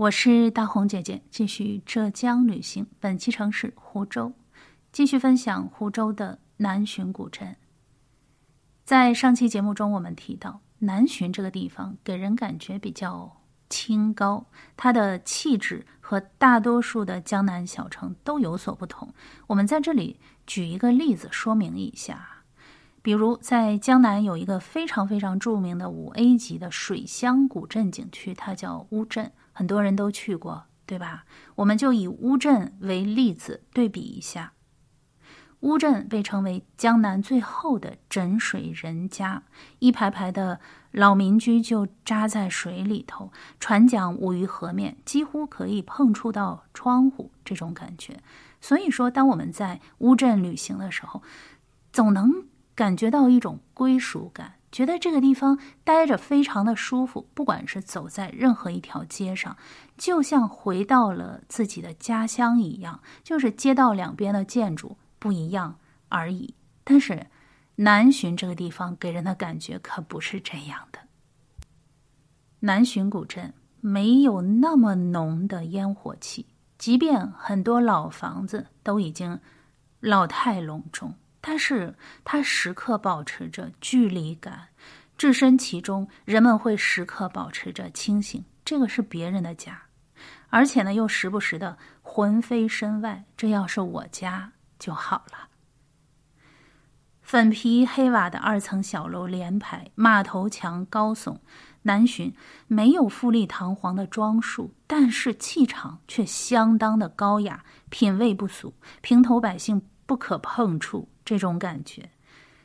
我是大红姐姐，继续浙江旅行。本期城市湖州，继续分享湖州的南浔古镇。在上期节目中，我们提到南浔这个地方给人感觉比较清高，它的气质和大多数的江南小城都有所不同。我们在这里举一个例子说明一下，比如在江南有一个非常非常著名的五 A 级的水乡古镇景区，它叫乌镇。很多人都去过，对吧？我们就以乌镇为例子对比一下。乌镇被称为江南最后的枕水人家，一排排的老民居就扎在水里头，船桨舞于河面，几乎可以碰触到窗户，这种感觉。所以说，当我们在乌镇旅行的时候，总能感觉到一种归属感。觉得这个地方待着非常的舒服，不管是走在任何一条街上，就像回到了自己的家乡一样。就是街道两边的建筑不一样而已。但是南浔这个地方给人的感觉可不是这样的。南浔古镇没有那么浓的烟火气，即便很多老房子都已经老态龙钟。但是它时刻保持着距离感，置身其中，人们会时刻保持着清醒。这个是别人的家，而且呢，又时不时的魂飞身外。这要是我家就好了。粉皮黑瓦的二层小楼连排，马头墙高耸。南浔没有富丽堂皇的装束，但是气场却相当的高雅，品味不俗，平头百姓不可碰触。这种感觉，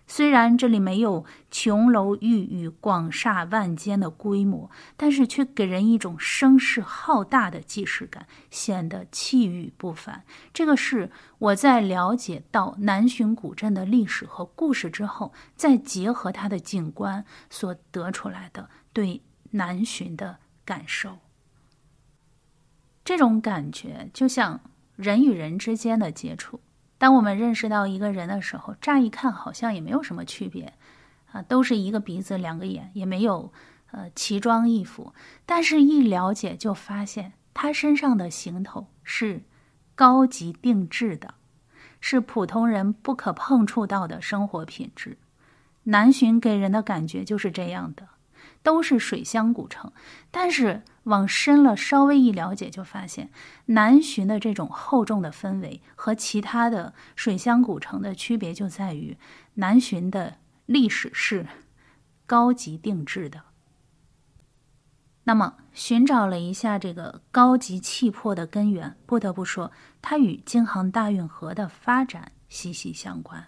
虽然这里没有琼楼玉宇、广厦万间的规模，但是却给人一种声势浩大的既视感，显得气宇不凡。这个是我在了解到南浔古镇的历史和故事之后，再结合它的景观所得出来的对南浔的感受。这种感觉就像人与人之间的接触。当我们认识到一个人的时候，乍一看好像也没有什么区别，啊，都是一个鼻子两个眼，也没有呃奇装异服。但是，一了解就发现他身上的行头是高级定制的，是普通人不可碰触到的生活品质。南浔给人的感觉就是这样的，都是水乡古城，但是。往深了稍微一了解，就发现南浔的这种厚重的氛围和其他的水乡古城的区别就在于，南浔的历史是高级定制的。那么，寻找了一下这个高级气魄的根源，不得不说，它与京杭大运河的发展息息相关。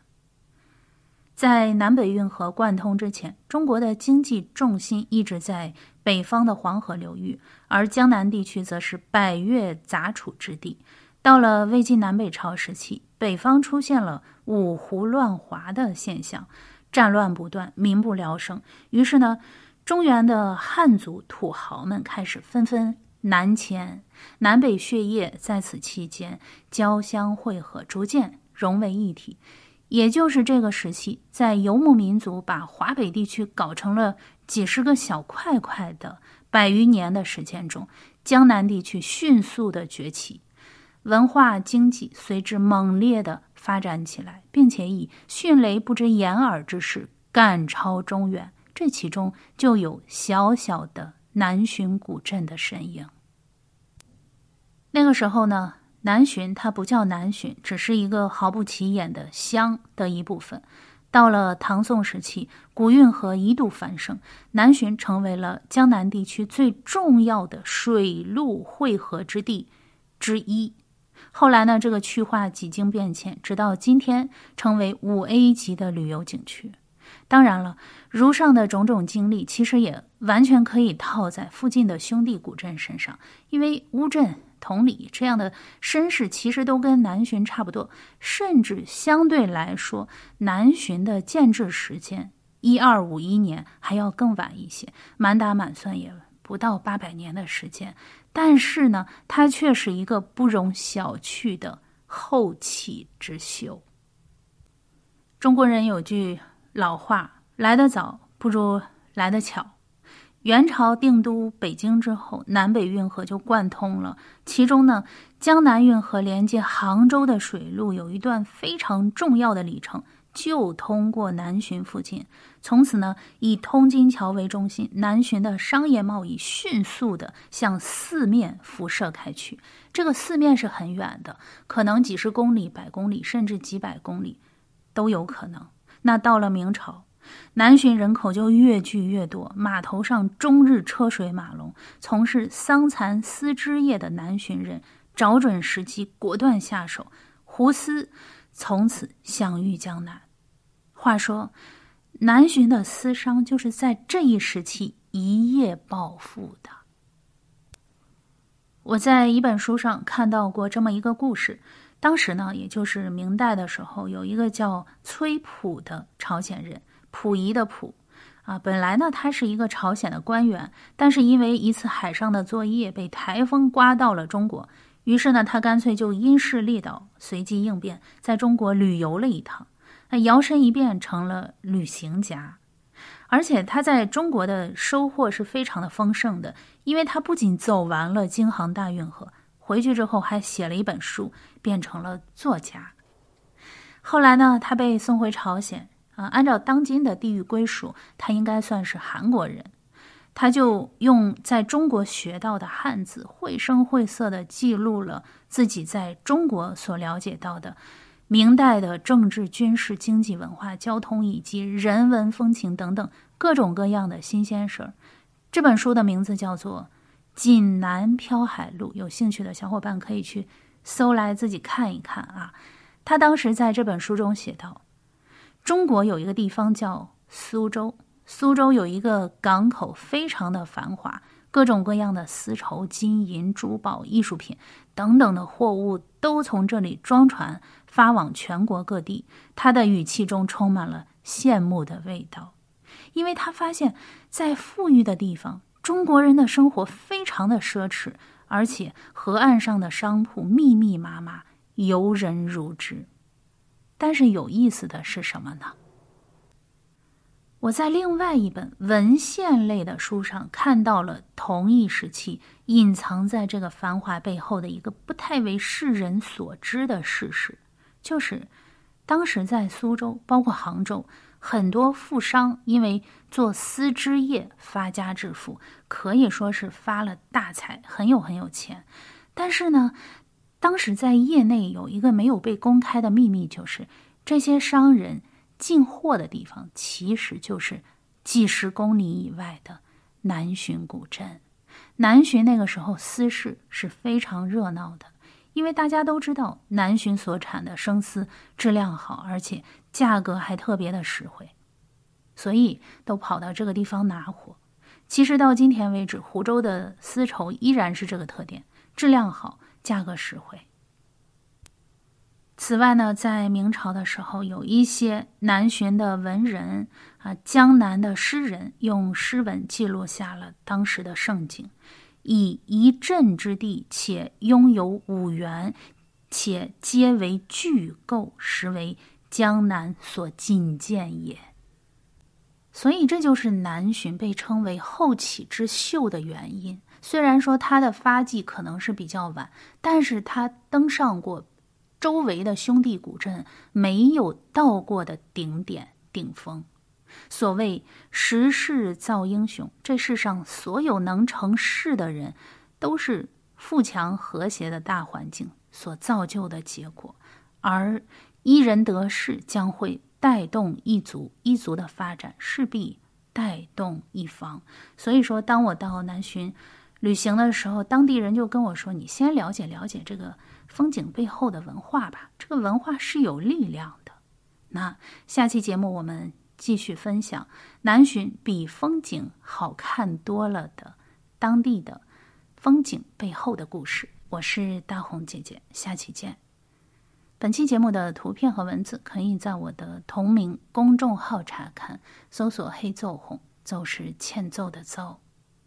在南北运河贯通之前，中国的经济重心一直在北方的黄河流域，而江南地区则是百越杂处之地。到了魏晋南北朝时期，北方出现了五胡乱华的现象，战乱不断，民不聊生。于是呢，中原的汉族土豪们开始纷纷南迁，南北血液在此期间交相汇合，逐渐融为一体。也就是这个时期，在游牧民族把华北地区搞成了几十个小块块的百余年的时间中，江南地区迅速的崛起，文化经济随之猛烈的发展起来，并且以迅雷不知掩耳之势赶超中原。这其中就有小小的南浔古镇的身影。那个时候呢？南浔它不叫南浔，只是一个毫不起眼的乡的一部分。到了唐宋时期，古运河一度繁盛，南浔成为了江南地区最重要的水陆汇合之地之一。后来呢，这个区划几经变迁，直到今天成为五 A 级的旅游景区。当然了，如上的种种经历，其实也完全可以套在附近的兄弟古镇身上，因为乌镇。同理，这样的身世其实都跟南巡差不多，甚至相对来说，南巡的建制时间一二五一年还要更晚一些，满打满算也不到八百年的时间。但是呢，它却是一个不容小觑的后起之秀。中国人有句老话：“来得早不如来得巧。”元朝定都北京之后，南北运河就贯通了。其中呢，江南运河连接杭州的水路有一段非常重要的里程，就通过南浔附近。从此呢，以通金桥为中心，南浔的商业贸易迅速的向四面辐射开去。这个四面是很远的，可能几十公里、百公里，甚至几百公里都有可能。那到了明朝。南浔人口就越聚越多，码头上终日车水马龙。从事桑蚕丝织业的南浔人找准时机，果断下手，胡丝从此享誉江南。话说，南浔的丝商就是在这一时期一夜暴富的。我在一本书上看到过这么一个故事，当时呢，也就是明代的时候，有一个叫崔普的朝鲜人。溥仪的溥，啊，本来呢，他是一个朝鲜的官员，但是因为一次海上的作业被台风刮到了中国，于是呢，他干脆就因势利导，随机应变，在中国旅游了一趟，那摇身一变成了旅行家，而且他在中国的收获是非常的丰盛的，因为他不仅走完了京杭大运河，回去之后还写了一本书，变成了作家。后来呢，他被送回朝鲜。啊，按照当今的地域归属，他应该算是韩国人。他就用在中国学到的汉字，绘声绘色的记录了自己在中国所了解到的明代的政治、军事、经济、文化、交通以及人文风情等等各种各样的新鲜事儿。这本书的名字叫做《锦南飘海录》，有兴趣的小伙伴可以去搜来自己看一看啊。他当时在这本书中写道。中国有一个地方叫苏州，苏州有一个港口，非常的繁华，各种各样的丝绸、金银、珠宝、艺术品等等的货物都从这里装船发往全国各地。他的语气中充满了羡慕的味道，因为他发现，在富裕的地方，中国人的生活非常的奢侈，而且河岸上的商铺密密麻麻，游人如织。但是有意思的是什么呢？我在另外一本文献类的书上看到了同一时期隐藏在这个繁华背后的一个不太为世人所知的事实，就是当时在苏州，包括杭州，很多富商因为做丝织业发家致富，可以说是发了大财，很有很有钱。但是呢？当时在业内有一个没有被公开的秘密，就是这些商人进货的地方其实就是几十公里以外的南浔古镇。南浔那个时候丝市是非常热闹的，因为大家都知道南浔所产的生丝质量好，而且价格还特别的实惠，所以都跑到这个地方拿货。其实到今天为止，湖州的丝绸依然是这个特点，质量好。价格实惠。此外呢，在明朝的时候，有一些南浔的文人啊，江南的诗人，用诗文记录下了当时的盛景。以一镇之地，且拥有五园，且皆为巨构，实为江南所仅见也。所以，这就是南浔被称为后起之秀的原因。虽然说他的发迹可能是比较晚，但是他登上过周围的兄弟古镇没有到过的顶点顶峰。所谓时势造英雄，这世上所有能成事的人，都是富强和谐的大环境所造就的结果。而一人得势，将会带动一族，一族的发展势必带动一方。所以说，当我到南浔。旅行的时候，当地人就跟我说：“你先了解了解这个风景背后的文化吧，这个文化是有力量的。”那下期节目我们继续分享南浔比风景好看多了的当地的风景背后的故事。我是大红姐姐，下期见。本期节目的图片和文字可以在我的同名公众号查看，搜索“黑奏红”，奏是欠揍的奏。